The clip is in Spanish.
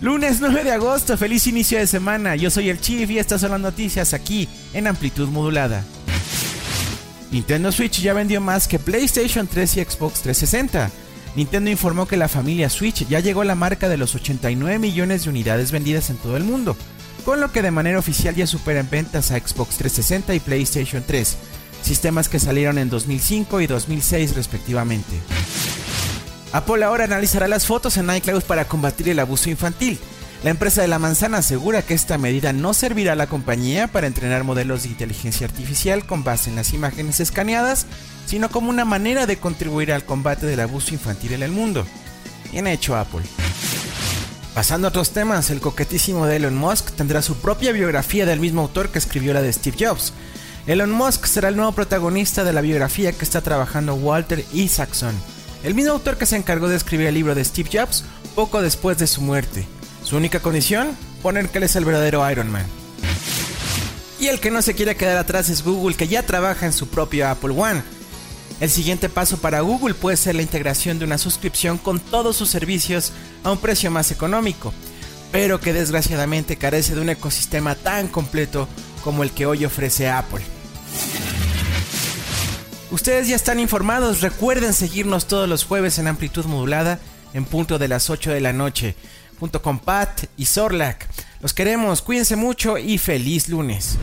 Lunes 9 de agosto, feliz inicio de semana. Yo soy el Chief y estas son las noticias aquí en amplitud modulada. Nintendo Switch ya vendió más que PlayStation 3 y Xbox 360. Nintendo informó que la familia Switch ya llegó a la marca de los 89 millones de unidades vendidas en todo el mundo, con lo que de manera oficial ya supera en ventas a Xbox 360 y PlayStation 3, sistemas que salieron en 2005 y 2006 respectivamente. Apple ahora analizará las fotos en iCloud para combatir el abuso infantil. La empresa de la manzana asegura que esta medida no servirá a la compañía para entrenar modelos de inteligencia artificial con base en las imágenes escaneadas, sino como una manera de contribuir al combate del abuso infantil en el mundo. Bien hecho Apple. Pasando a otros temas, el coquetísimo de Elon Musk tendrá su propia biografía del mismo autor que escribió la de Steve Jobs. Elon Musk será el nuevo protagonista de la biografía que está trabajando Walter Isaacson el mismo autor que se encargó de escribir el libro de Steve Jobs poco después de su muerte. Su única condición, poner que él es el verdadero Iron Man. Y el que no se quiere quedar atrás es Google, que ya trabaja en su propio Apple One. El siguiente paso para Google puede ser la integración de una suscripción con todos sus servicios a un precio más económico, pero que desgraciadamente carece de un ecosistema tan completo como el que hoy ofrece Apple. Ustedes ya están informados, recuerden seguirnos todos los jueves en amplitud modulada en punto de las 8 de la noche, junto con Pat y Sorlac. Los queremos, cuídense mucho y feliz lunes.